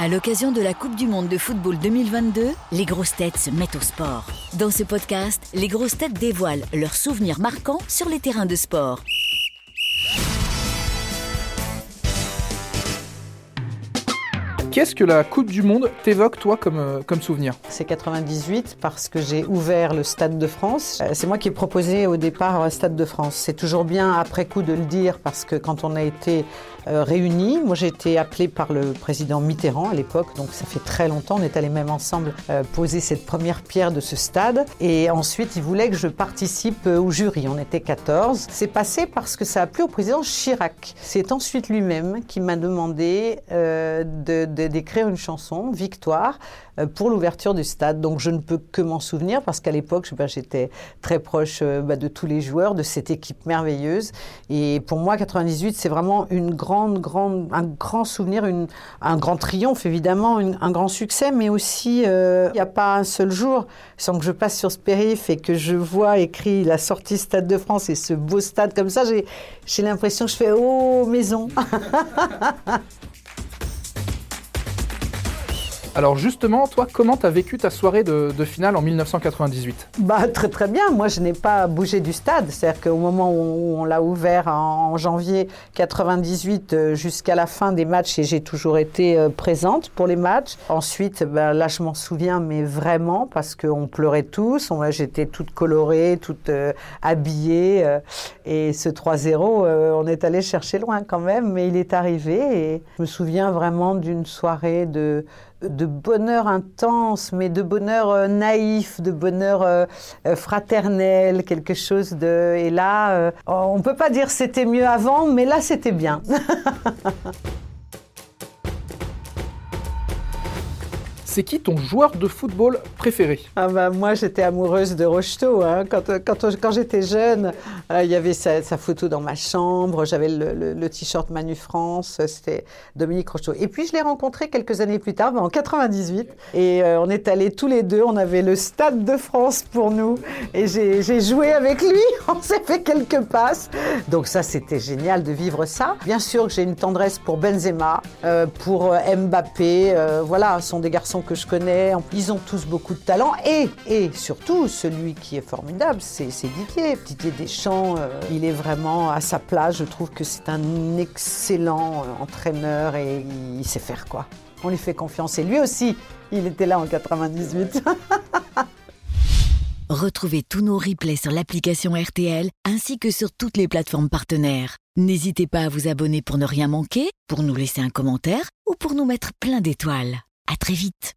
À l'occasion de la Coupe du Monde de football 2022, les grosses têtes se mettent au sport. Dans ce podcast, les grosses têtes dévoilent leurs souvenirs marquants sur les terrains de sport. Qu'est-ce que la Coupe du Monde t'évoque, toi, comme, euh, comme souvenir C'est 98 parce que j'ai ouvert le Stade de France. Euh, C'est moi qui ai proposé au départ un Stade de France. C'est toujours bien après coup de le dire parce que quand on a été euh, réunis, moi j'ai été appelé par le président Mitterrand à l'époque, donc ça fait très longtemps, on est allés même ensemble euh, poser cette première pierre de ce stade. Et ensuite, il voulait que je participe euh, au jury. On était 14. C'est passé parce que ça a plu au président Chirac. C'est ensuite lui-même qui m'a demandé euh, de- de- d'écrire une chanson, Victoire, euh, pour l'ouverture du stade. Donc je ne peux que m'en souvenir parce qu'à l'époque, j'étais très proche euh, bah, de tous les joueurs, de cette équipe merveilleuse. Et pour moi, 98, c'est vraiment une grande, grande, un grand souvenir, une, un grand triomphe évidemment, un grand succès, mais aussi euh, il n'y a pas un seul jour sans que je passe sur ce périph' et que je vois écrit la sortie Stade de France et ce beau stade comme ça, j'ai l'impression que je fais oh maison. Alors justement, toi, comment t'as vécu ta soirée de, finale en 1998 Bah, très très bien. Moi, je n'ai pas bougé du stade. C'est-à-dire qu'au moment où on l'a ouvert en janvier 98 euh, jusqu'à la fin des matchs, et j'ai toujours été euh, présente pour les matchs. Ensuite, bah, là, je m'en souviens, mais vraiment, parce qu'on pleurait tous. J'étais toute colorée, toute euh, habillée. et ce 3-0, euh, on est allé chercher loin quand même, mais il est arrivé. Et je me souviens vraiment d'une soirée de de bonheur intense, mais de bonheur euh, naïf, de bonheur euh, euh, fraternel, quelque chose de... Et là, on peut pas dire c'était mieux avant, mais là c'était bien. C'est qui ton joueur de football préféré? Ah bah, moi, j'étais amoureuse de Rocheteau. hein. Quand, euh, quand, quand j'étais jeune, euh, il y avait sa, photo dans ma chambre. J'avais le, t-shirt Manu France. euh, C'était Dominique Rocheteau. Et puis, je l'ai rencontré quelques années plus tard, en 98. Et euh, on est allés tous les deux. On avait le Stade de France pour nous. Et j'ai joué avec lui. On s'est fait quelques passes. Donc ça, c'était génial de vivre ça. Bien sûr que j'ai une tendresse pour Benzema, euh, pour euh, Mbappé. euh, voilà, ce sont des garçons que je connais. Ils ont tous beaucoup de talent. Et, et surtout, celui qui est formidable, c'est c'est Didier. Didier Deschamps, euh, il est vraiment à sa place. Je trouve que c'est un excellent euh, entraîneur et il sait faire quoi. On lui fait confiance. Et lui aussi, il était là en 98. Retrouvez tous nos replays sur l'application RTL ainsi que sur toutes les plateformes partenaires. N'hésitez pas à vous abonner pour ne rien manquer, pour nous laisser un commentaire ou pour nous mettre plein d'étoiles. À très vite.